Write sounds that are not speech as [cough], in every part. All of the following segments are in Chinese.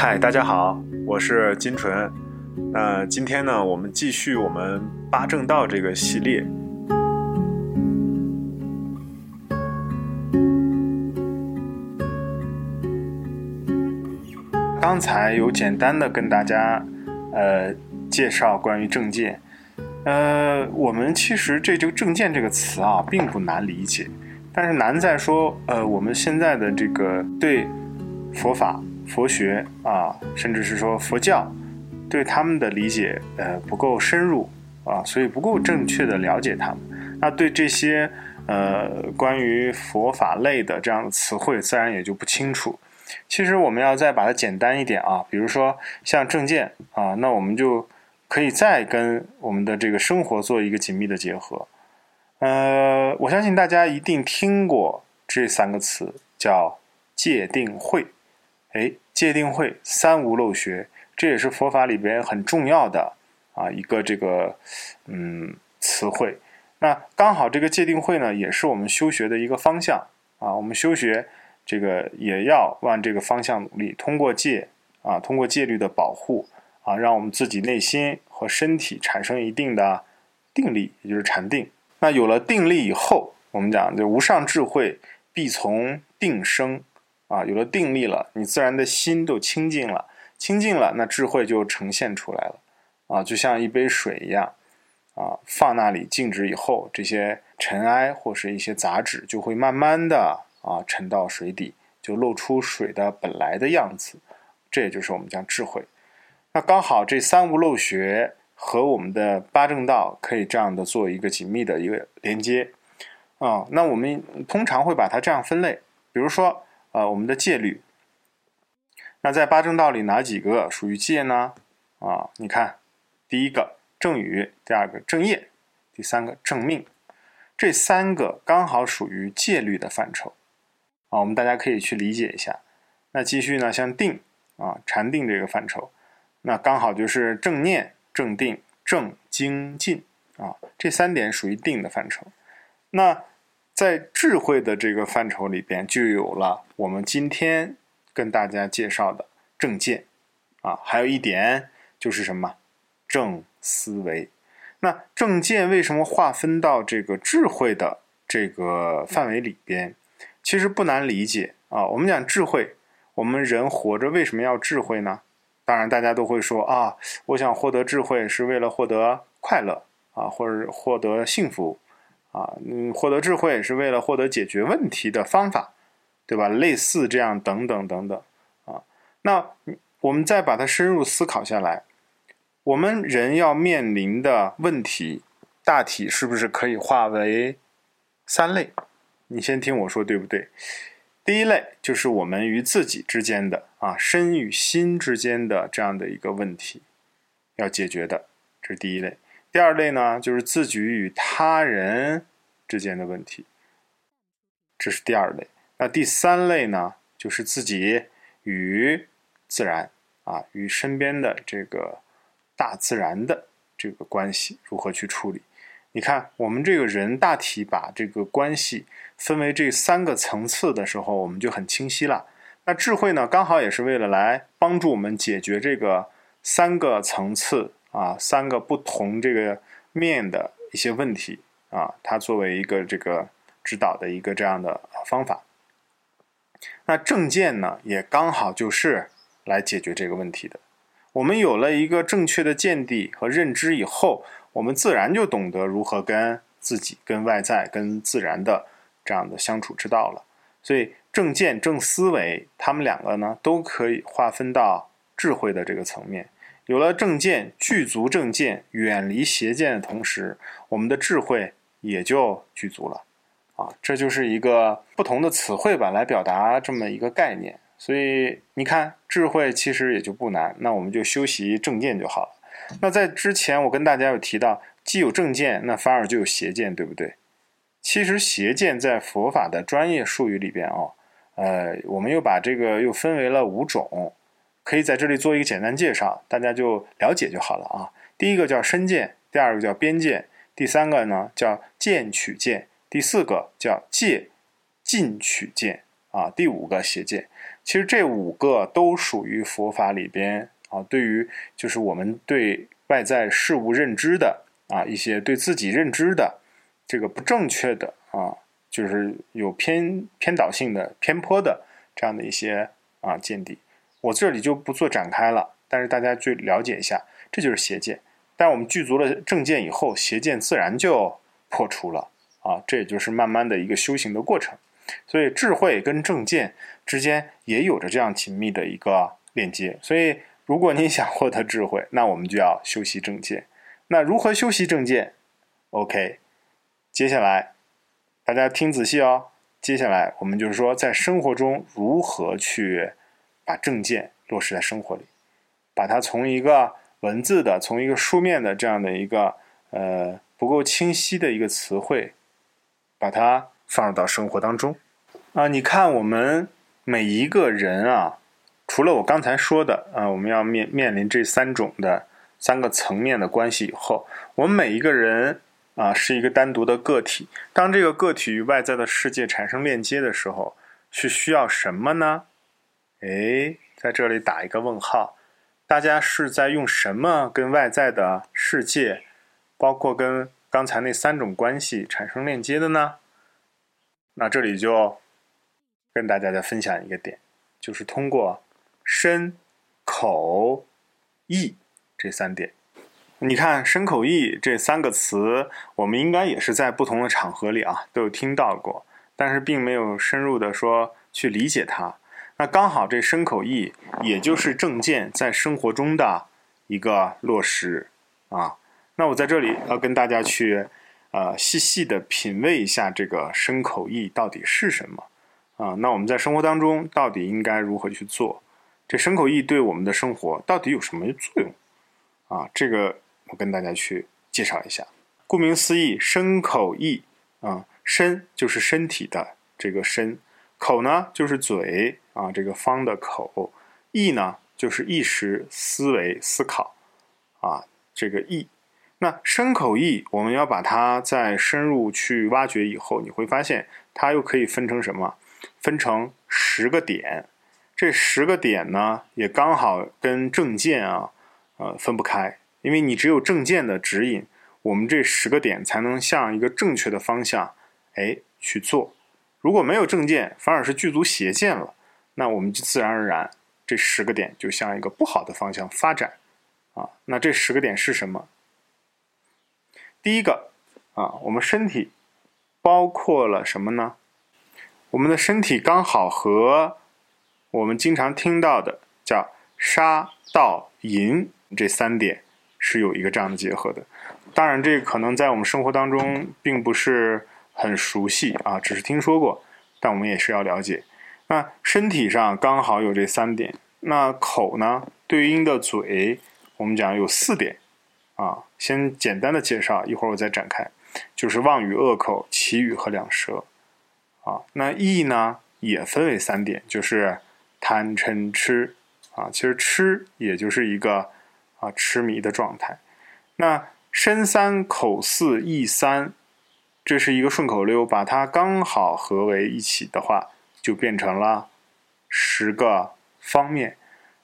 嗨，大家好，我是金纯。那今天呢，我们继续我们八正道这个系列。刚才有简单的跟大家呃介绍关于正见。呃，我们其实这就“正见”这个词啊，并不难理解，但是难在说，呃，我们现在的这个对佛法。佛学啊，甚至是说佛教，对他们的理解呃不够深入啊，所以不够正确的了解他们。那对这些呃关于佛法类的这样的词汇，自然也就不清楚。其实我们要再把它简单一点啊，比如说像正见啊，那我们就可以再跟我们的这个生活做一个紧密的结合。呃，我相信大家一定听过这三个词，叫戒定慧。哎，戒定慧三无漏学，这也是佛法里边很重要的啊一个这个嗯词汇。那刚好这个戒定慧呢，也是我们修学的一个方向啊。我们修学这个也要往这个方向努力，通过戒啊，通过戒律的保护啊，让我们自己内心和身体产生一定的定力，也就是禅定。那有了定力以后，我们讲就无上智慧必从定生。啊，有了定力了，你自然的心都清净了，清净了，那智慧就呈现出来了。啊，就像一杯水一样，啊，放那里静止以后，这些尘埃或是一些杂质就会慢慢的啊沉到水底，就露出水的本来的样子。这也就是我们讲智慧。那刚好这三无漏学和我们的八正道可以这样的做一个紧密的一个连接。啊，那我们通常会把它这样分类，比如说。啊，我们的戒律，那在八正道里哪几个属于戒呢？啊，你看，第一个正语，第二个正业，第三个正命，这三个刚好属于戒律的范畴。啊，我们大家可以去理解一下。那继续呢，像定啊，禅定这个范畴，那刚好就是正念、正定、正精进啊，这三点属于定的范畴。那在智慧的这个范畴里边，就有了我们今天跟大家介绍的正见，啊，还有一点就是什么正思维。那正见为什么划分到这个智慧的这个范围里边？其实不难理解啊。我们讲智慧，我们人活着为什么要智慧呢？当然，大家都会说啊，我想获得智慧是为了获得快乐啊，或者获得幸福。啊，嗯，获得智慧是为了获得解决问题的方法，对吧？类似这样等等等等啊。那我们再把它深入思考下来，我们人要面临的问题，大体是不是可以划为三类？你先听我说，对不对？第一类就是我们与自己之间的啊，身与心之间的这样的一个问题要解决的，这是第一类。第二类呢，就是自己与他人之间的问题，这是第二类。那第三类呢，就是自己与自然啊，与身边的这个大自然的这个关系如何去处理？你看，我们这个人大体把这个关系分为这三个层次的时候，我们就很清晰了。那智慧呢，刚好也是为了来帮助我们解决这个三个层次。啊，三个不同这个面的一些问题啊，它作为一个这个指导的一个这样的方法。那正见呢，也刚好就是来解决这个问题的。我们有了一个正确的见地和认知以后，我们自然就懂得如何跟自己、跟外在、跟自然的这样的相处之道了。所以，正见、正思维，他们两个呢，都可以划分到智慧的这个层面。有了正见，具足正见，远离邪见的同时，我们的智慧也就具足了，啊，这就是一个不同的词汇吧，来表达这么一个概念。所以你看，智慧其实也就不难，那我们就修习正见就好了。那在之前我跟大家有提到，既有正见，那反而就有邪见，对不对？其实邪见在佛法的专业术语里边哦，呃，我们又把这个又分为了五种。可以在这里做一个简单介绍，大家就了解就好了啊。第一个叫身见，第二个叫边见，第三个呢叫见取见，第四个叫戒禁取见啊，第五个邪见。其实这五个都属于佛法里边啊，对于就是我们对外在事物认知的啊一些对自己认知的这个不正确的啊，就是有偏偏导性的偏颇的这样的一些啊见地，我这里就不做展开了，但是大家去了解一下，这就是邪见。但我们具足了正见以后，邪见自然就破除了啊，这也就是慢慢的一个修行的过程。所以智慧跟正见之间也有着这样紧密的一个链接。所以，如果你想获得智慧，那我们就要修习正见。那如何修习正见？OK，接下来大家听仔细哦。接下来我们就是说，在生活中如何去把正见落实在生活里，把它从一个文字的、从一个书面的这样的一个呃不够清晰的一个词汇，把它。放入到生活当中啊！你看，我们每一个人啊，除了我刚才说的啊，我们要面面临这三种的三个层面的关系以后，我们每一个人啊是一个单独的个体。当这个个体与外在的世界产生链接的时候，是需要什么呢？哎，在这里打一个问号。大家是在用什么跟外在的世界，包括跟刚才那三种关系产生链接的呢？那这里就跟大家再分享一个点，就是通过身、口、意这三点。你看“身口意”这三个词，我们应该也是在不同的场合里啊都有听到过，但是并没有深入的说去理解它。那刚好这身口意，也就是正见在生活中的一个落实啊。那我在这里要跟大家去。呃，细细的品味一下这个身口意到底是什么啊？那我们在生活当中到底应该如何去做？这身口意对我们的生活到底有什么作用啊？这个我跟大家去介绍一下。顾名思义，身口意啊，身就是身体的这个身，口呢就是嘴啊，这个方的口，意呢就是意识、思维、思考啊，这个意。那身口意，我们要把它再深入去挖掘以后，你会发现它又可以分成什么？分成十个点。这十个点呢，也刚好跟正见啊，呃，分不开。因为你只有正见的指引，我们这十个点才能向一个正确的方向，哎，去做。如果没有正见，反而是具足邪见了，那我们就自然而然这十个点就向一个不好的方向发展啊。那这十个点是什么？第一个啊，我们身体包括了什么呢？我们的身体刚好和我们经常听到的叫杀盗淫这三点是有一个这样的结合的。当然，这个可能在我们生活当中并不是很熟悉啊，只是听说过，但我们也是要了解。那身体上刚好有这三点，那口呢，对应的嘴，我们讲有四点。啊，先简单的介绍，一会儿我再展开。就是望与、恶口、绮语和两舌。啊，那意呢也分为三点，就是贪嗔痴。啊，其实痴也就是一个啊痴迷的状态。那身三、口四、意三，这是一个顺口溜，把它刚好合为一起的话，就变成了十个方面。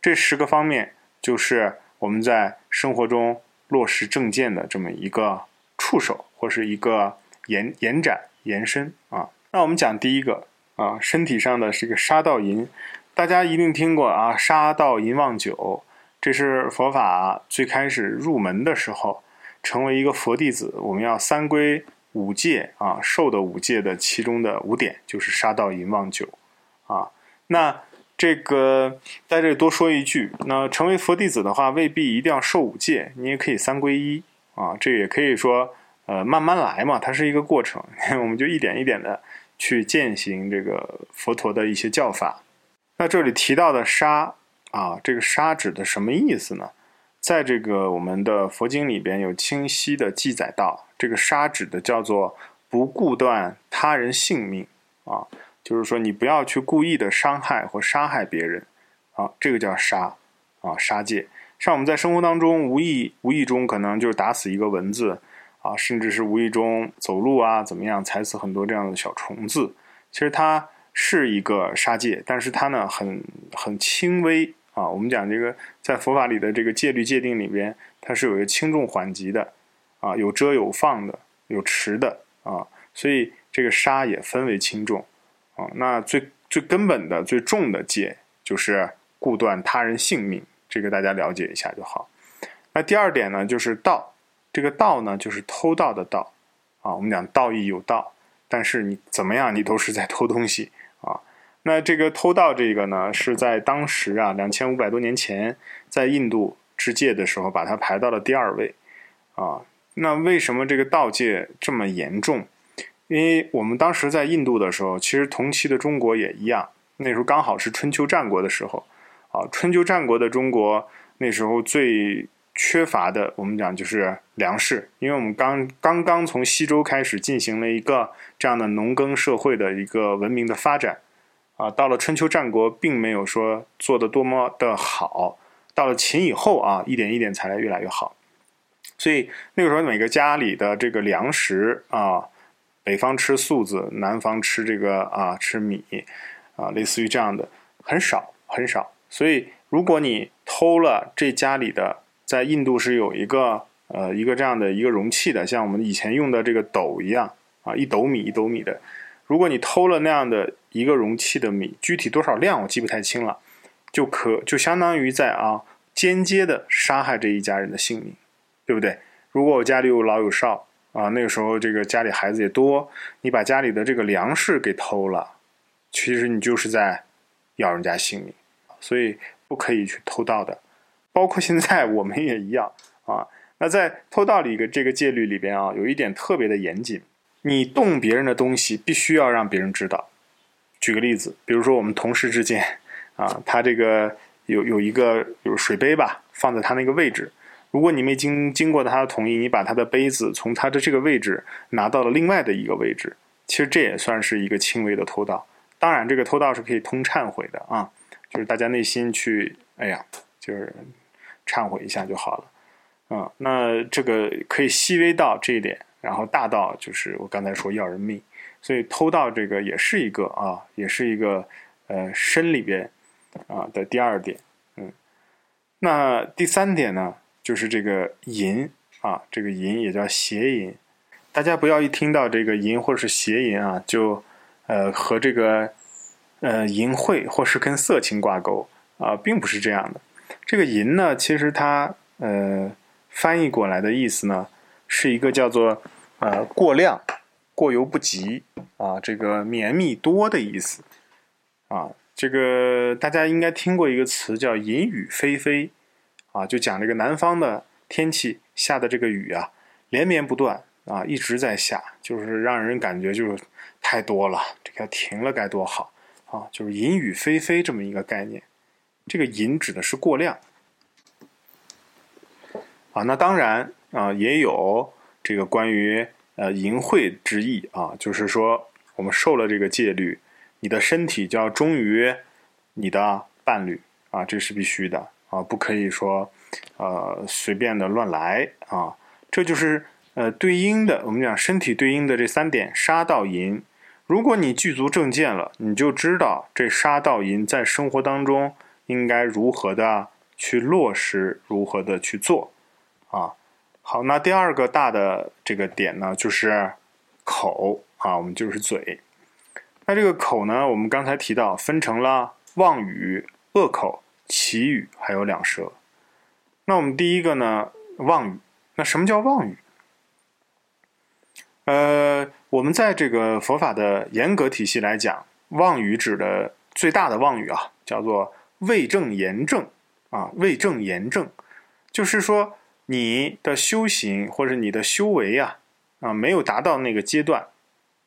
这十个方面就是我们在生活中。落实正见的这么一个触手，或是一个延延展延伸啊。那我们讲第一个啊，身体上的是一个杀盗淫，大家一定听过啊，杀盗淫妄酒，这是佛法最开始入门的时候，成为一个佛弟子，我们要三规五戒啊，受的五戒的其中的五点就是杀盗淫妄酒啊。那这个在这里多说一句，那成为佛弟子的话，未必一定要受五戒，你也可以三皈依啊。这也可以说，呃，慢慢来嘛，它是一个过程，[laughs] 我们就一点一点的去践行这个佛陀的一些教法。那这里提到的杀啊，这个杀指的什么意思呢？在这个我们的佛经里边有清晰的记载到，这个杀指的叫做不顾断他人性命啊。就是说，你不要去故意的伤害或杀害别人，啊，这个叫杀，啊，杀戒。像我们在生活当中无意无意中可能就打死一个蚊子，啊，甚至是无意中走路啊怎么样踩死很多这样的小虫子。其实它是一个杀戒，但是它呢很很轻微啊。我们讲这个在佛法里的这个戒律界定里边，它是有一个轻重缓急的啊，有遮有放的，有持的啊，所以这个杀也分为轻重啊。那最最根本的最重的戒就是顾断他人性命，这个大家了解一下就好。那第二点呢，就是盗，这个盗呢就是偷盗的盗啊。我们讲道义有道，但是你怎么样，你都是在偷东西。那这个偷盗这个呢，是在当时啊，两千五百多年前，在印度之戒的时候，把它排到了第二位。啊，那为什么这个盗戒这么严重？因为我们当时在印度的时候，其实同期的中国也一样，那时候刚好是春秋战国的时候。啊，春秋战国的中国那时候最缺乏的，我们讲就是粮食，因为我们刚刚刚从西周开始进行了一个这样的农耕社会的一个文明的发展，啊，到了春秋战国并没有说做的多么的好，到了秦以后啊，一点一点才来越来越好，所以那个时候每个家里的这个粮食啊，北方吃粟子，南方吃这个啊吃米，啊，类似于这样的很少很少，所以如果你偷了这家里的。在印度是有一个呃一个这样的一个容器的，像我们以前用的这个斗一样啊，一斗米一斗米的。如果你偷了那样的一个容器的米，具体多少量我记不太清了，就可就相当于在啊间接的杀害这一家人的性命，对不对？如果我家里有老有少啊，那个时候这个家里孩子也多，你把家里的这个粮食给偷了，其实你就是在要人家性命，所以不可以去偷盗的。包括现在我们也一样啊。那在偷盗里个这个戒律里边啊，有一点特别的严谨，你动别人的东西必须要让别人知道。举个例子，比如说我们同事之间啊，他这个有有一个有水杯吧，放在他那个位置，如果你没经经过他的同意，你把他的杯子从他的这个位置拿到了另外的一个位置，其实这也算是一个轻微的偷盗。当然，这个偷盗是可以通忏悔的啊，就是大家内心去，哎呀，就是。忏悔一下就好了，嗯，那这个可以细微到这一点，然后大到就是我刚才说要人命，所以偷盗这个也是一个啊，也是一个呃身里边啊的第二点，嗯，那第三点呢，就是这个淫啊，这个淫也叫邪淫，大家不要一听到这个淫或者是邪淫啊，就呃和这个呃淫秽或是跟色情挂钩啊，并不是这样的。这个淫呢，其实它呃翻译过来的意思呢，是一个叫做呃过量、过犹不及啊，这个绵密多的意思啊。这个大家应该听过一个词叫“淫雨霏霏”，啊，就讲这个南方的天气下的这个雨啊，连绵不断啊，一直在下，就是让人感觉就是太多了，这个停了该多好啊，就是“淫雨霏霏”这么一个概念。这个淫指的是过量啊，那当然啊，也有这个关于呃淫秽之意啊，就是说我们受了这个戒律，你的身体就要忠于你的伴侣啊，这是必须的啊，不可以说呃随便的乱来啊，这就是呃对应的，我们讲身体对应的这三点杀盗淫，如果你具足正见了，你就知道这杀盗淫在生活当中。应该如何的去落实，如何的去做，啊，好，那第二个大的这个点呢，就是口啊，我们就是嘴。那这个口呢，我们刚才提到分成了妄语、恶口、绮语，还有两舌。那我们第一个呢，妄语。那什么叫妄语？呃，我们在这个佛法的严格体系来讲，妄语指的最大的妄语啊，叫做。未正言正啊，未正言正，就是说你的修行或者你的修为啊啊没有达到那个阶段，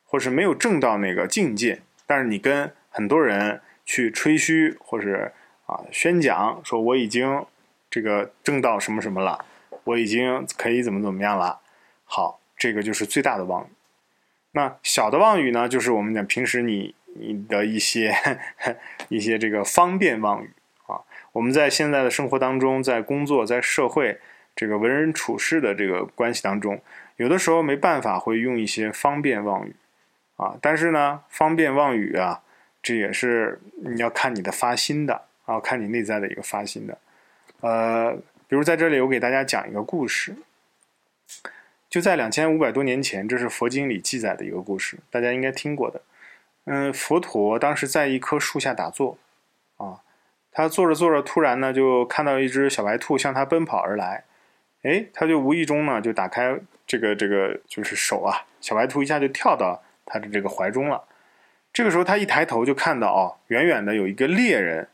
或是没有正到那个境界，但是你跟很多人去吹嘘或是啊宣讲说我已经这个证到什么什么了，我已经可以怎么怎么样了，好，这个就是最大的妄语。那小的妄语呢，就是我们讲平时你。你的一些 [laughs] 一些这个方便妄语啊，我们在现在的生活当中，在工作、在社会这个为人处事的这个关系当中，有的时候没办法会用一些方便妄语啊。但是呢，方便妄语啊，这也是你要看你的发心的啊，看你内在的一个发心的。呃，比如在这里，我给大家讲一个故事，就在两千五百多年前，这是佛经里记载的一个故事，大家应该听过的。嗯，佛陀当时在一棵树下打坐，啊，他坐着坐着，突然呢就看到一只小白兔向他奔跑而来，哎，他就无意中呢就打开这个这个就是手啊，小白兔一下就跳到他的这个怀中了。这个时候他一抬头就看到哦，远远的有一个猎人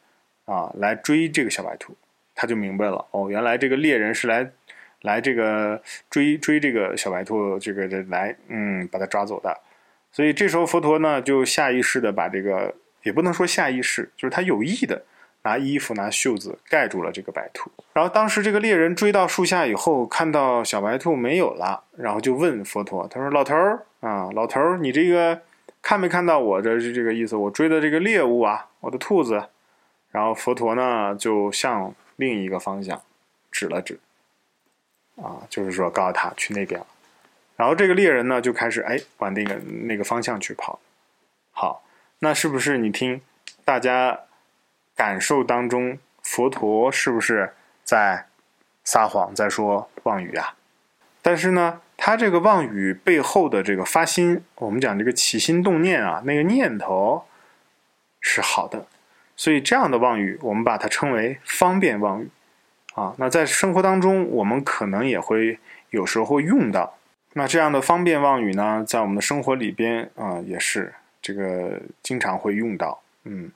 啊来追这个小白兔。他就明白了哦，原来这个猎人是来来这个追追这个小白兔，这个这来嗯把它抓走的。所以这时候佛陀呢就下意识的把这个也不能说下意识，就是他有意的拿衣服拿袖子盖住了这个白兔。然后当时这个猎人追到树下以后，看到小白兔没有了，然后就问佛陀，他说：“老头儿啊，老头儿，你这个看没看到我这是这个意思？我追的这个猎物啊，我的兔子。”然后佛陀呢就向另一个方向指了指，啊，就是说告诉他去那边了。然后这个猎人呢就开始哎往那个那个方向去跑。好，那是不是你听大家感受当中，佛陀是不是在撒谎，在说妄语啊？但是呢，他这个妄语背后的这个发心，我们讲这个起心动念啊，那个念头是好的。所以这样的妄语，我们把它称为方便妄语，啊，那在生活当中，我们可能也会有时候会用到。那这样的方便妄语呢，在我们的生活里边啊，也是这个经常会用到。嗯，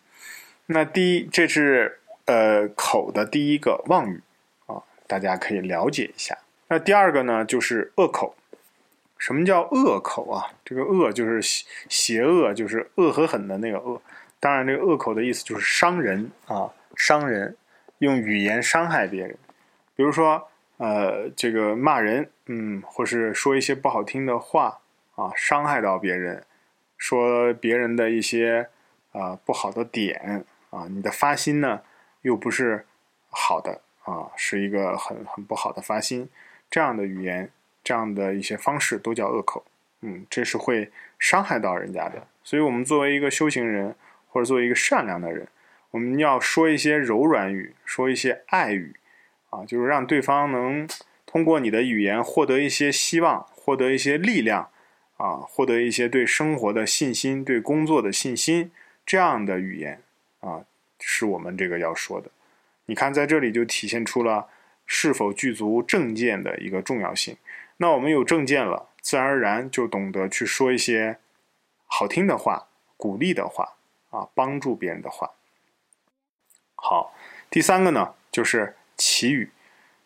那第一，这是呃口的第一个妄语啊，大家可以了解一下。那第二个呢，就是恶口。什么叫恶口啊？这个恶就是邪邪恶，就是恶狠狠的那个恶。当然，这个恶口的意思就是伤人啊，伤人，用语言伤害别人，比如说，呃，这个骂人，嗯，或是说一些不好听的话啊，伤害到别人，说别人的一些啊不好的点啊，你的发心呢又不是好的啊，是一个很很不好的发心，这样的语言，这样的一些方式都叫恶口，嗯，这是会伤害到人家的，所以我们作为一个修行人。或者作为一个善良的人，我们要说一些柔软语，说一些爱语，啊，就是让对方能通过你的语言获得一些希望，获得一些力量，啊，获得一些对生活的信心，对工作的信心，这样的语言，啊，是我们这个要说的。你看，在这里就体现出了是否具足正见的一个重要性。那我们有正见了，自然而然就懂得去说一些好听的话，鼓励的话。啊，帮助别人的话。好，第三个呢，就是祈语。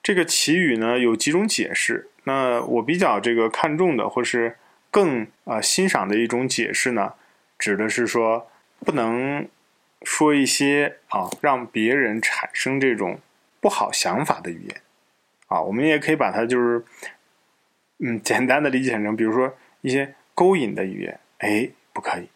这个祈语呢，有几种解释。那我比较这个看重的，或是更啊欣赏的一种解释呢，指的是说，不能说一些啊让别人产生这种不好想法的语言。啊，我们也可以把它就是，嗯，简单的理解成，比如说一些勾引的语言，哎，不可以。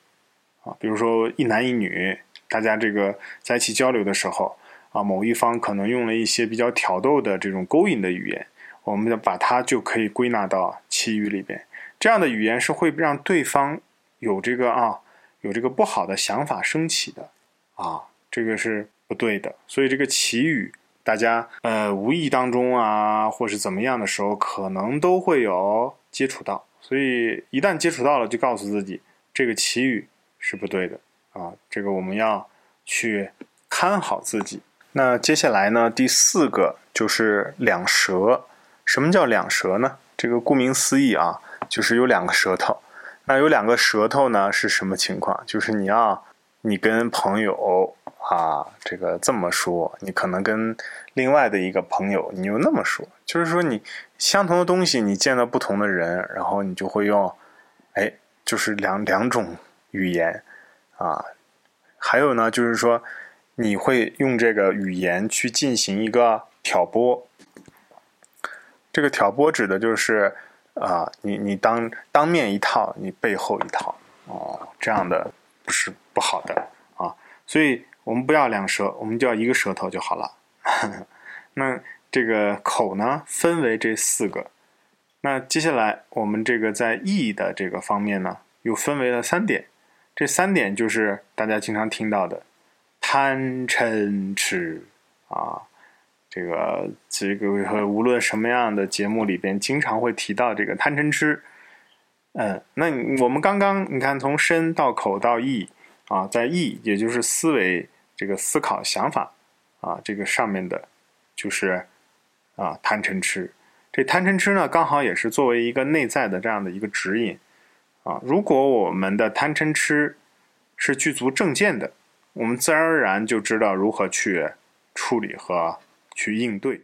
啊，比如说一男一女，大家这个在一起交流的时候，啊，某一方可能用了一些比较挑逗的这种勾引的语言，我们把它就可以归纳到其余里边。这样的语言是会让对方有这个啊，有这个不好的想法升起的，啊，这个是不对的。所以这个祈语，大家呃无意当中啊，或是怎么样的时候，可能都会有接触到。所以一旦接触到了，就告诉自己这个祈语。是不对的啊！这个我们要去看好自己。那接下来呢？第四个就是两舌。什么叫两舌呢？这个顾名思义啊，就是有两个舌头。那有两个舌头呢，是什么情况？就是你要你跟朋友啊，这个这么说，你可能跟另外的一个朋友，你又那么说。就是说，你相同的东西，你见到不同的人，然后你就会用，哎，就是两两种。语言，啊，还有呢，就是说，你会用这个语言去进行一个挑拨。这个挑拨指的就是啊，你你当当面一套，你背后一套，哦，这样的不是不好的啊。所以我们不要两舌，我们就要一个舌头就好了。[laughs] 那这个口呢，分为这四个。那接下来我们这个在意的这个方面呢，又分为了三点。这三点就是大家经常听到的贪嗔痴啊。这个这个无论什么样的节目里边，经常会提到这个贪嗔痴。嗯，那我们刚刚你看，从身到口到意啊，在意也就是思维这个思考想法啊，这个上面的，就是啊贪嗔痴。这贪嗔痴呢，刚好也是作为一个内在的这样的一个指引啊。如果我们的贪嗔痴是具足正见的，我们自然而然就知道如何去处理和去应对。